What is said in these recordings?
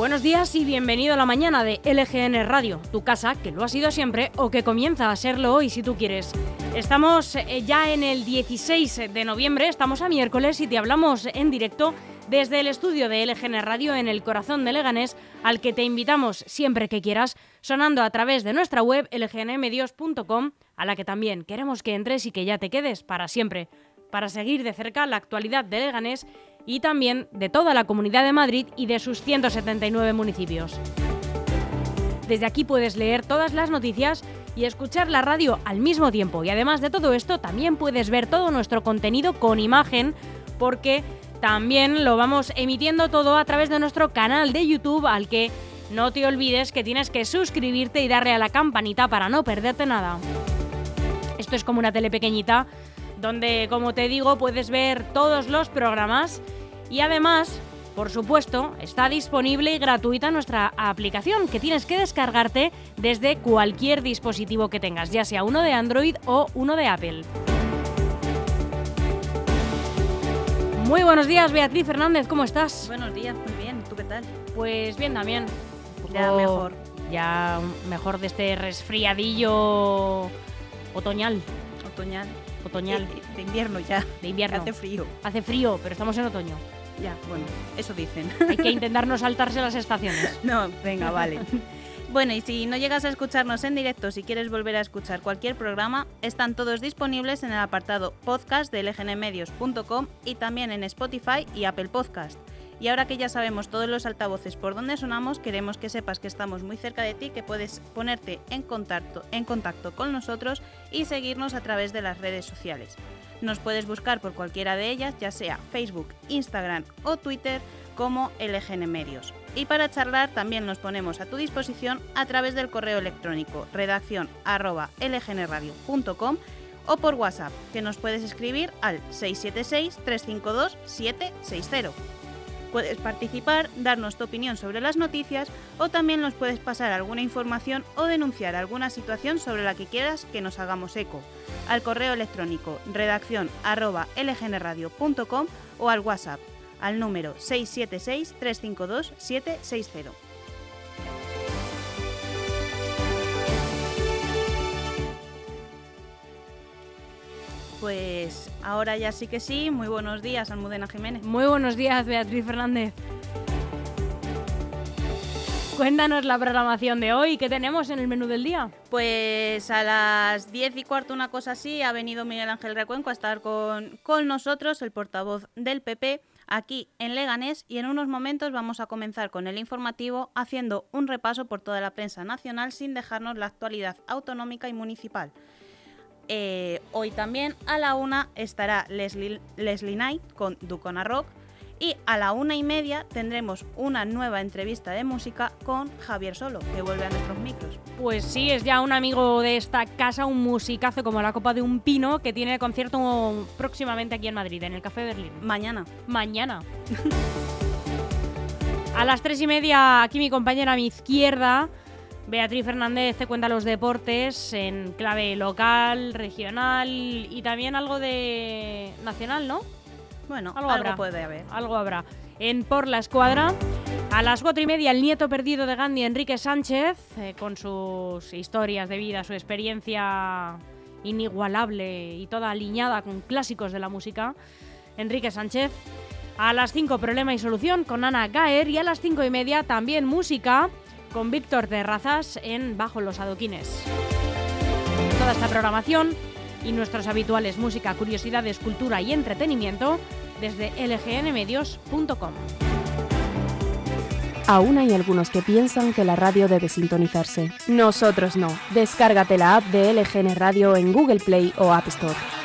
Buenos días y bienvenido a la mañana de LGN Radio, tu casa que lo ha sido siempre o que comienza a serlo hoy si tú quieres. Estamos eh, ya en el 16 de noviembre, estamos a miércoles y te hablamos en directo desde el estudio de LGN Radio en el corazón de Leganés, al que te invitamos siempre que quieras, sonando a través de nuestra web lgnmedios.com, a la que también queremos que entres y que ya te quedes para siempre, para seguir de cerca la actualidad de Leganés y también de toda la Comunidad de Madrid y de sus 179 municipios. Desde aquí puedes leer todas las noticias y escuchar la radio al mismo tiempo. Y además de todo esto, también puedes ver todo nuestro contenido con imagen porque también lo vamos emitiendo todo a través de nuestro canal de YouTube al que no te olvides que tienes que suscribirte y darle a la campanita para no perderte nada. Esto es como una tele pequeñita donde, como te digo, puedes ver todos los programas y además, por supuesto, está disponible y gratuita nuestra aplicación que tienes que descargarte desde cualquier dispositivo que tengas, ya sea uno de Android o uno de Apple. Muy buenos días, Beatriz Fernández, ¿cómo estás? Buenos días, muy bien. ¿Tú qué tal? Pues bien también. Ya mejor. Ya mejor de este resfriadillo otoñal. Otoñal. Otoñal. De, de invierno ya. De invierno. Hace frío. Hace frío, pero estamos en otoño. Ya, bueno, eso dicen. Hay que intentar no saltarse las estaciones. no, venga, vale. Bueno, y si no llegas a escucharnos en directo, si quieres volver a escuchar cualquier programa, están todos disponibles en el apartado podcast de lgnmedios.com y también en Spotify y Apple Podcast. Y ahora que ya sabemos todos los altavoces por donde sonamos, queremos que sepas que estamos muy cerca de ti, que puedes ponerte en contacto, en contacto con nosotros y seguirnos a través de las redes sociales. Nos puedes buscar por cualquiera de ellas, ya sea Facebook, Instagram o Twitter, como LGN Medios. Y para charlar también nos ponemos a tu disposición a través del correo electrónico redacción arroba lgnradio.com o por WhatsApp, que nos puedes escribir al 676-352-760. Puedes participar, darnos tu opinión sobre las noticias o también nos puedes pasar alguna información o denunciar alguna situación sobre la que quieras que nos hagamos eco. Al correo electrónico redacción lgnradio.com o al WhatsApp al número 676-352-760. Pues ahora ya sí que sí, muy buenos días Almudena Jiménez. Muy buenos días, Beatriz Fernández. Cuéntanos la programación de hoy, ¿qué tenemos en el menú del día? Pues a las 10 y cuarto, una cosa así, ha venido Miguel Ángel Recuenco a estar con, con nosotros, el portavoz del PP, aquí en Leganés y en unos momentos vamos a comenzar con el informativo haciendo un repaso por toda la prensa nacional sin dejarnos la actualidad autonómica y municipal. Eh, hoy también a la una estará Leslie, Leslie Knight con Ducona Rock y a la una y media tendremos una nueva entrevista de música con Javier Solo, que vuelve a nuestros micros. Pues sí, es ya un amigo de esta casa, un musicazo como la copa de un pino, que tiene concierto próximamente aquí en Madrid, en el Café Berlín. Mañana. Mañana. a las tres y media, aquí mi compañera a mi izquierda, Beatriz Fernández te cuenta los deportes en clave local, regional y también algo de nacional, ¿no? Bueno, algo, algo puede haber. Algo habrá. En Por la Escuadra, a las cuatro y media, el nieto perdido de Gandhi, Enrique Sánchez, eh, con sus historias de vida, su experiencia inigualable y toda alineada con clásicos de la música. Enrique Sánchez. A las 5, Problema y Solución con Ana Gaer. Y a las cinco y media, también música con Víctor Terrazas en Bajo los Adoquines. Toda esta programación y nuestros habituales música, curiosidades, cultura y entretenimiento desde lgnmedios.com. Aún hay algunos que piensan que la radio debe sintonizarse. Nosotros no. Descárgate la app de LGN Radio en Google Play o App Store.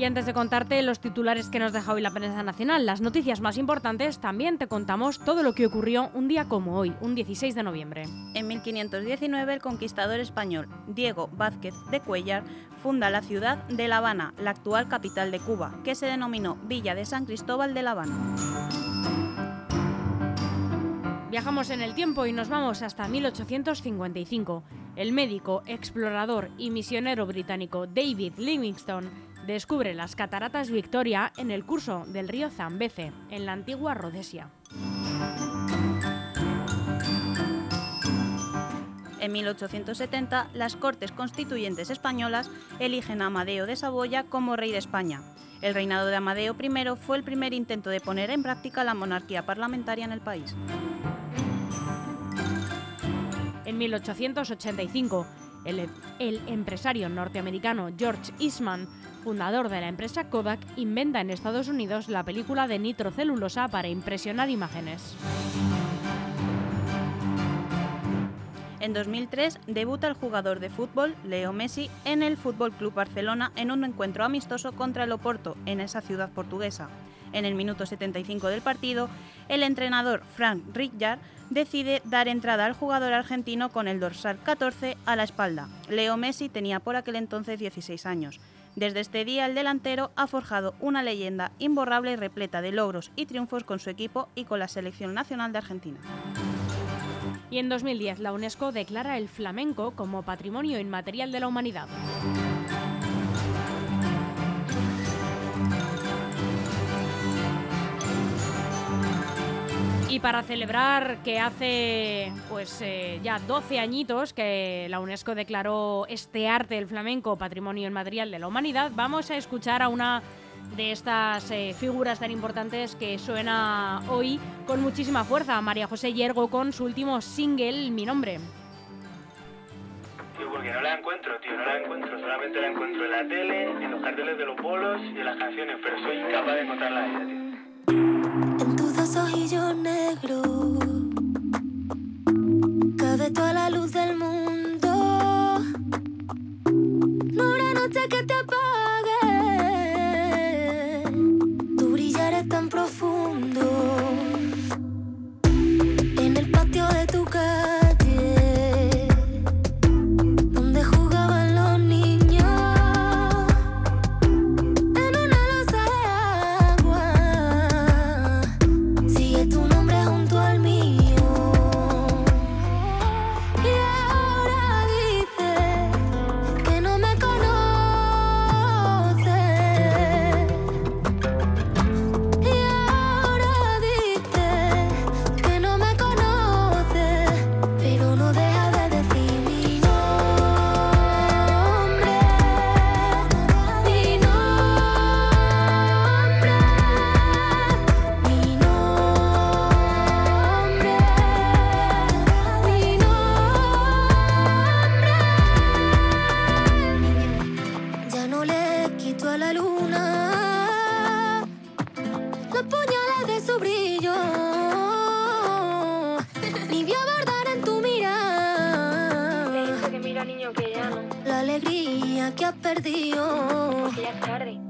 Y antes de contarte los titulares que nos deja hoy la prensa nacional, las noticias más importantes, también te contamos todo lo que ocurrió un día como hoy, un 16 de noviembre. En 1519, el conquistador español Diego Vázquez de Cuellar funda la ciudad de La Habana, la actual capital de Cuba, que se denominó Villa de San Cristóbal de La Habana. Viajamos en el tiempo y nos vamos hasta 1855. El médico, explorador y misionero británico David Livingstone Descubre las cataratas Victoria en el curso del río Zambeze, en la antigua Rhodesia. En 1870, las Cortes Constituyentes españolas eligen a Amadeo de Saboya como rey de España. El reinado de Amadeo I fue el primer intento de poner en práctica la monarquía parlamentaria en el país. En 1885, el, el, empresario norteamericano George Eastman, fundador de la empresa Kodak, inventa en Estados Unidos la película de nitrocelulosa para impresionar imágenes. En 2003 debuta el jugador de fútbol Leo Messi en el Fútbol Club Barcelona en un encuentro amistoso contra el Oporto en esa ciudad portuguesa. En el minuto 75 del partido, el entrenador Frank Rijkaard decide dar entrada al jugador argentino con el dorsal 14 a la espalda. Leo Messi tenía por aquel entonces 16 años. Desde este día el delantero ha forjado una leyenda imborrable y repleta de logros y triunfos con su equipo y con la selección nacional de Argentina. Y en 2010 la UNESCO declara el flamenco como Patrimonio Inmaterial de la Humanidad. Y para celebrar que hace pues eh, ya 12 añitos que la UNESCO declaró este arte del flamenco Patrimonio Inmaterial de la Humanidad, vamos a escuchar a una de estas eh, figuras tan importantes que suena hoy con muchísima fuerza. María José Yergo con su último single, Mi Nombre. Tío, porque no la encuentro, tío, no la encuentro. Solamente la encuentro en la tele, en los carteles de los bolos y en las canciones, pero soy incapaz de encontrarla a ella, tío. Negros cabe toda la luz del mundo. Que ya no, la alegría que has perdido. que ya es tarde.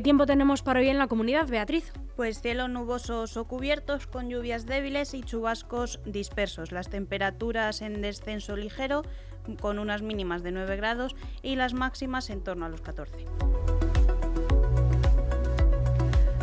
¿Qué tiempo tenemos para hoy en la comunidad, Beatriz? Pues cielo nubosos o cubiertos con lluvias débiles y chubascos dispersos. Las temperaturas en descenso ligero con unas mínimas de 9 grados y las máximas en torno a los 14.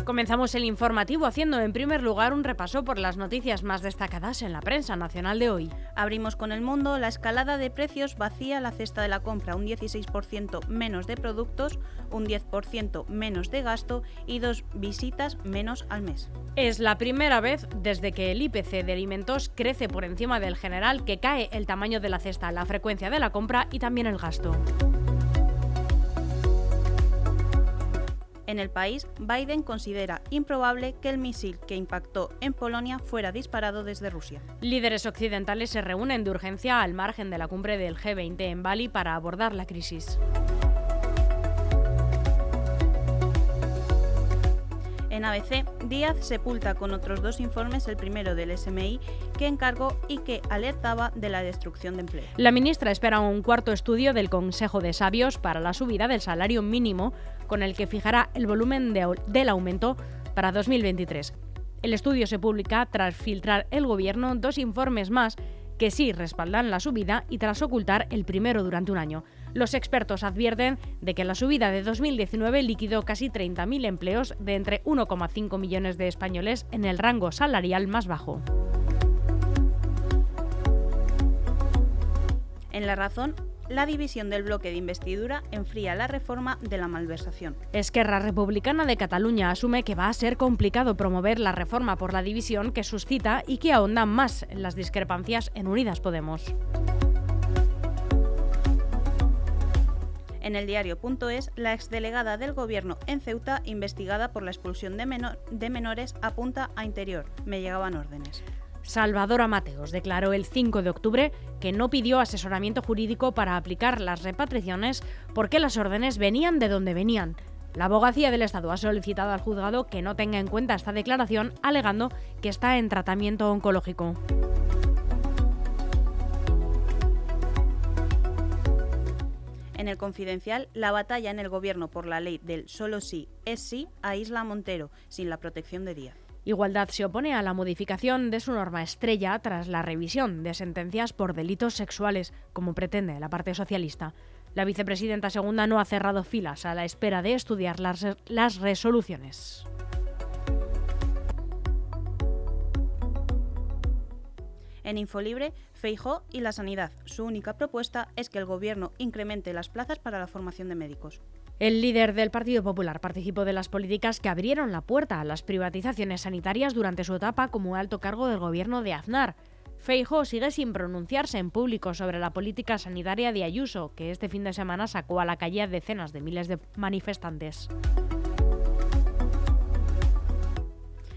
Comenzamos el informativo haciendo en primer lugar un repaso por las noticias más destacadas en la prensa nacional de hoy. Abrimos con el mundo, la escalada de precios vacía la cesta de la compra, un 16% menos de productos, un 10% menos de gasto y dos visitas menos al mes. Es la primera vez desde que el IPC de alimentos crece por encima del general que cae el tamaño de la cesta, la frecuencia de la compra y también el gasto. En el país, Biden considera improbable que el misil que impactó en Polonia fuera disparado desde Rusia. Líderes occidentales se reúnen de urgencia al margen de la cumbre del G20 en Bali para abordar la crisis. En ABC, Díaz sepulta con otros dos informes el primero del SMI que encargó y que alertaba de la destrucción de empleo. La ministra espera un cuarto estudio del Consejo de Sabios para la subida del salario mínimo con el que fijará el volumen de, del aumento para 2023. El estudio se publica tras filtrar el Gobierno dos informes más que sí respaldan la subida y tras ocultar el primero durante un año. Los expertos advierten de que la subida de 2019 liquidó casi 30.000 empleos de entre 1,5 millones de españoles en el rango salarial más bajo. En la razón, la división del bloque de investidura enfría la reforma de la malversación. Esquerra Republicana de Cataluña asume que va a ser complicado promover la reforma por la división que suscita y que ahonda más en las discrepancias en Unidas Podemos. En el diario.es, la exdelegada del gobierno en Ceuta, investigada por la expulsión de, menor, de menores, apunta a interior. Me llegaban órdenes. Salvador Mateos declaró el 5 de octubre que no pidió asesoramiento jurídico para aplicar las repatriaciones porque las órdenes venían de donde venían. La abogacía del Estado ha solicitado al juzgado que no tenga en cuenta esta declaración, alegando que está en tratamiento oncológico. En el confidencial, la batalla en el gobierno por la ley del solo sí es sí a Isla Montero, sin la protección de Díaz. Igualdad se opone a la modificación de su norma estrella tras la revisión de sentencias por delitos sexuales, como pretende la parte socialista. La vicepresidenta segunda no ha cerrado filas a la espera de estudiar las, resoluciones. En Infolibre, Feijó y la sanidad. Su única propuesta es que el gobierno incremente las plazas para la formación de médicos. El líder del Partido Popular participó de las políticas que abrieron la puerta a las privatizaciones sanitarias durante su etapa como alto cargo del gobierno de Aznar. Feijó sigue sin pronunciarse en público sobre la política sanitaria de Ayuso, que este fin de semana sacó a la calle a decenas de miles de manifestantes.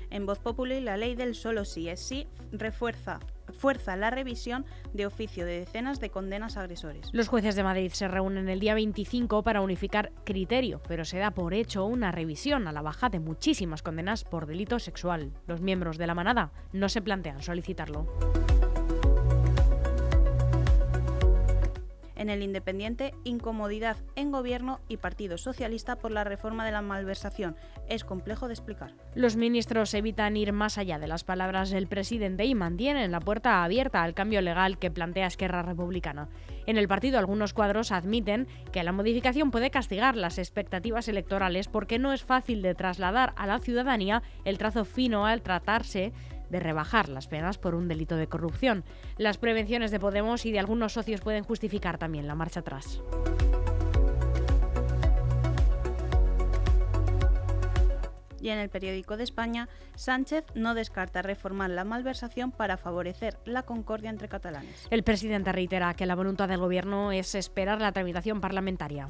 En Voz Populi, la ley del solo sí es sí refuerza fuerza la revisión de oficio de decenas de condenas agresores. Los jueces de Madrid se reúnen el día 25 para unificar criterio, pero se da por hecho una revisión a la baja de muchísimas condenas por delito sexual. Los miembros de la manada no se plantean solicitarlo. En el Independiente, incomodidad en gobierno y Partido Socialista por la reforma de la malversación. Es complejo de explicar. Los ministros evitan ir más allá de las palabras del presidente y mantienen la puerta abierta al cambio legal que plantea Esquerra Republicana. En el partido algunos cuadros admiten que la modificación puede castigar las expectativas electorales porque no es fácil de trasladar a la ciudadanía el trazo fino al tratarse de rebajar las penas por un delito de corrupción. Las prevenciones de Podemos y de algunos socios pueden justificar también la marcha atrás. Y en el periódico de España, Sánchez no descarta reformar la malversación para favorecer la concordia entre catalanes. El presidente reitera que la voluntad del Gobierno es esperar la tramitación parlamentaria.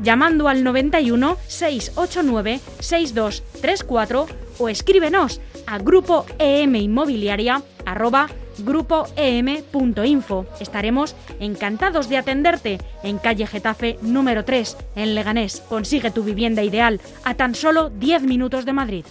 llamando al 91 689 6234 o escríbenos a grupo em inmobiliaria arroba grupoem.info. Estaremos encantados de atenderte en calle Getafe número 3, en Leganés. Consigue tu vivienda ideal a tan solo 10 minutos de Madrid.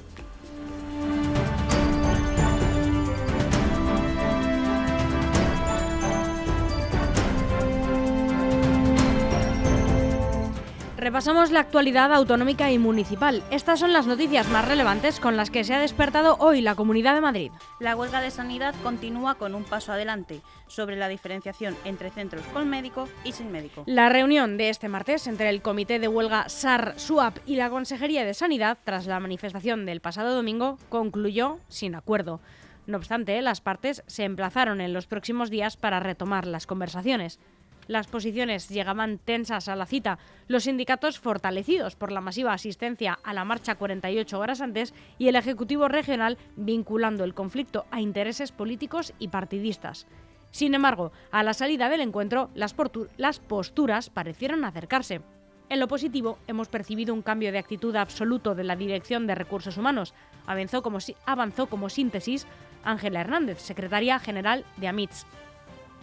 Repasamos la actualidad autonómica y municipal. Estas son las noticias más relevantes con las que se ha despertado hoy la Comunidad de Madrid. La huelga de sanidad continúa con un paso adelante sobre la diferenciación entre centros con médico y sin médico. La reunión de este martes entre el Comité de Huelga SAR-SUAP y la Consejería de Sanidad, tras la manifestación del pasado domingo, concluyó sin acuerdo. No obstante, las partes se emplazaron en los próximos días para retomar las conversaciones. Las posiciones llegaban tensas a la cita, los sindicatos fortalecidos por la masiva asistencia a la marcha 48 horas antes y el Ejecutivo regional vinculando el conflicto a intereses políticos y partidistas. Sin embargo, a la salida del encuentro, las, posturas parecieron acercarse. En lo positivo, hemos percibido un cambio de actitud absoluto de la Dirección de Recursos Humanos. Avanzó como, avanzó como síntesis Ángela Hernández, secretaria general de AMITS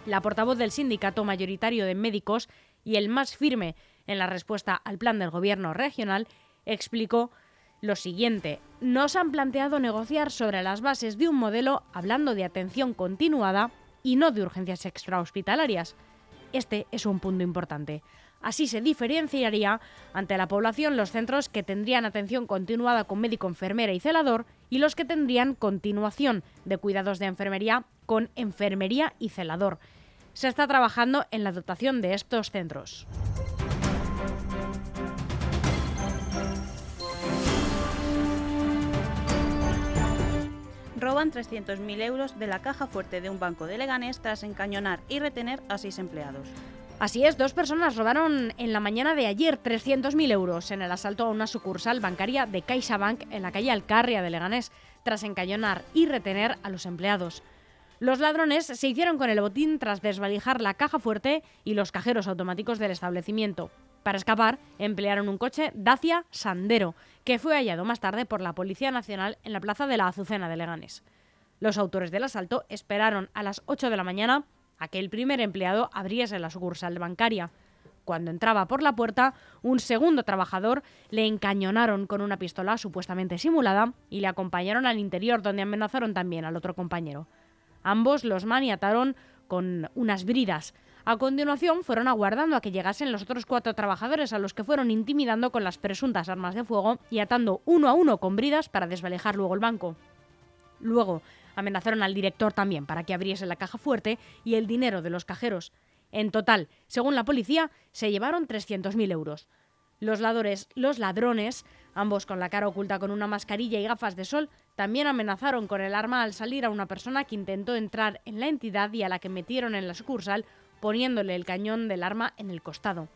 la portavoz del sindicato mayoritario de médicos y el más firme en la respuesta al plan del gobierno regional, explicó lo siguiente. Nos han planteado negociar sobre las bases de un modelo hablando de atención continuada y no de urgencias extrahospitalarias. Este es un punto importante. Así se diferenciaría ante la población los centros que tendrían atención continuada con médico, enfermera y celador y los que tendrían continuación de cuidados de enfermería con enfermería y celador. Se está trabajando en la dotación de estos centros. roban 300.000 euros de la caja fuerte de un banco de Leganés tras encañonar y retener a seis empleados. Así es, dos personas robaron en la mañana de ayer 300.000 euros en el asalto a una sucursal bancaria de CaixaBank en la calle Alcarria de Leganés, tras encañonar y retener a los empleados. Los ladrones se hicieron con el botín tras desvalijar la caja fuerte y los cajeros automáticos del establecimiento. Para escapar, emplearon un coche Dacia Sandero, que fue hallado más tarde por la Policía Nacional en la plaza de la Azucena de Leganés. Los autores del asalto esperaron a las 8 de la mañana a que el primer empleado abriese la sucursal bancaria. Cuando entraba por la puerta, un segundo trabajador le encañonaron con una pistola supuestamente simulada y le acompañaron al interior donde amenazaron también al otro compañero. Ambos los maniataron con unas bridas. A continuación fueron aguardando a que llegasen los otros cuatro trabajadores a los que fueron intimidando con las presuntas armas de fuego y atando uno a uno con bridas para desvalijar luego el banco. Luego amenazaron al director también para que abriese la caja fuerte y el dinero de los cajeros. En total, según la policía, se llevaron 300.000 euros. Los ladrones, los ladrones, ambos con la cara oculta con una mascarilla y gafas de sol, también amenazaron con el arma al salir a una persona que intentó entrar en la entidad y a la que metieron en la sucursal poniéndole el cañón del arma en el costado.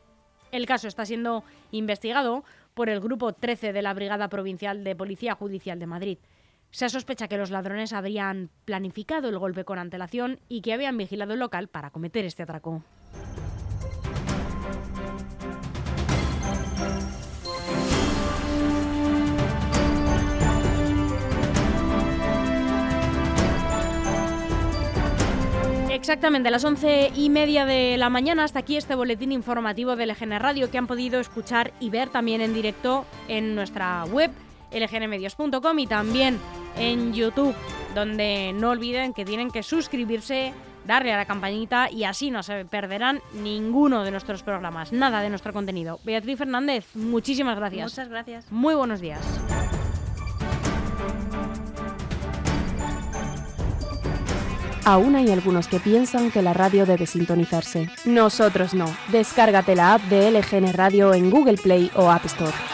El caso está siendo investigado por el Grupo 13 de la Brigada Provincial de Policía Judicial de Madrid. Se sospecha que los ladrones habrían planificado el golpe con antelación y que habían vigilado el local para cometer este atraco. Exactamente, a las once y media de la mañana hasta aquí este boletín informativo de LGN Radio que han podido escuchar y ver también en directo en nuestra web lgnmedios.com y también en YouTube, donde no olviden que tienen que suscribirse, darle a la campanita y así no se perderán ninguno de nuestros programas, nada de nuestro contenido. Beatriz Fernández, muchísimas gracias. Muchas gracias. Muy buenos días. Aún hay algunos que piensan que la radio debe sintonizarse. Nosotros no. Descárgate la app de LGN Radio en Google Play o App Store.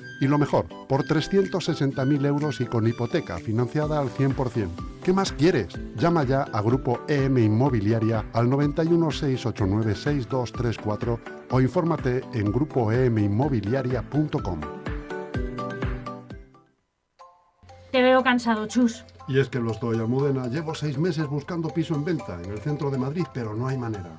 Y lo mejor, por 360.000 euros y con hipoteca financiada al 100%. ¿Qué más quieres? Llama ya a Grupo EM Inmobiliaria al 91 689 6234 o infórmate en grupoeminmobiliaria.com. Te veo cansado, Chus. Y es que lo estoy, Almudena. Llevo seis meses buscando piso en venta en el centro de Madrid, pero no hay manera.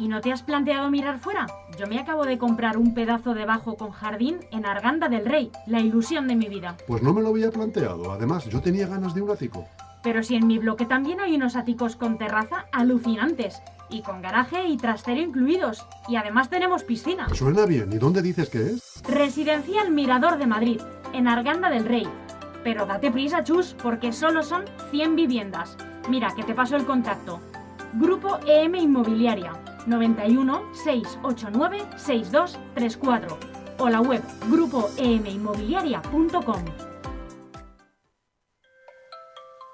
¿Y no te has planteado mirar fuera? Yo me acabo de comprar un pedazo de bajo con jardín en Arganda del Rey, la ilusión de mi vida. Pues no me lo había planteado. Además, yo tenía ganas de un ático. Pero si en mi bloque también hay unos áticos con terraza alucinantes, y con garaje y trastero incluidos, y además tenemos piscina. Suena bien. ¿Y dónde dices que es? Residencial Mirador de Madrid, en Arganda del Rey. Pero date prisa, Chus, porque solo son 100 viviendas. Mira, que te paso el contacto. Grupo EM Inmobiliaria, 91 689 6234 o la web grupoeminmobiliaria.com.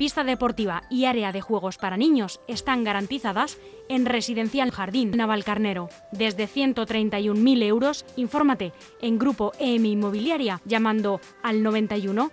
pista deportiva y área de juegos para niños están garantizadas en Residencial Jardín Navalcarnero. Desde 131.000 euros, infórmate en Grupo EM Inmobiliaria llamando al 91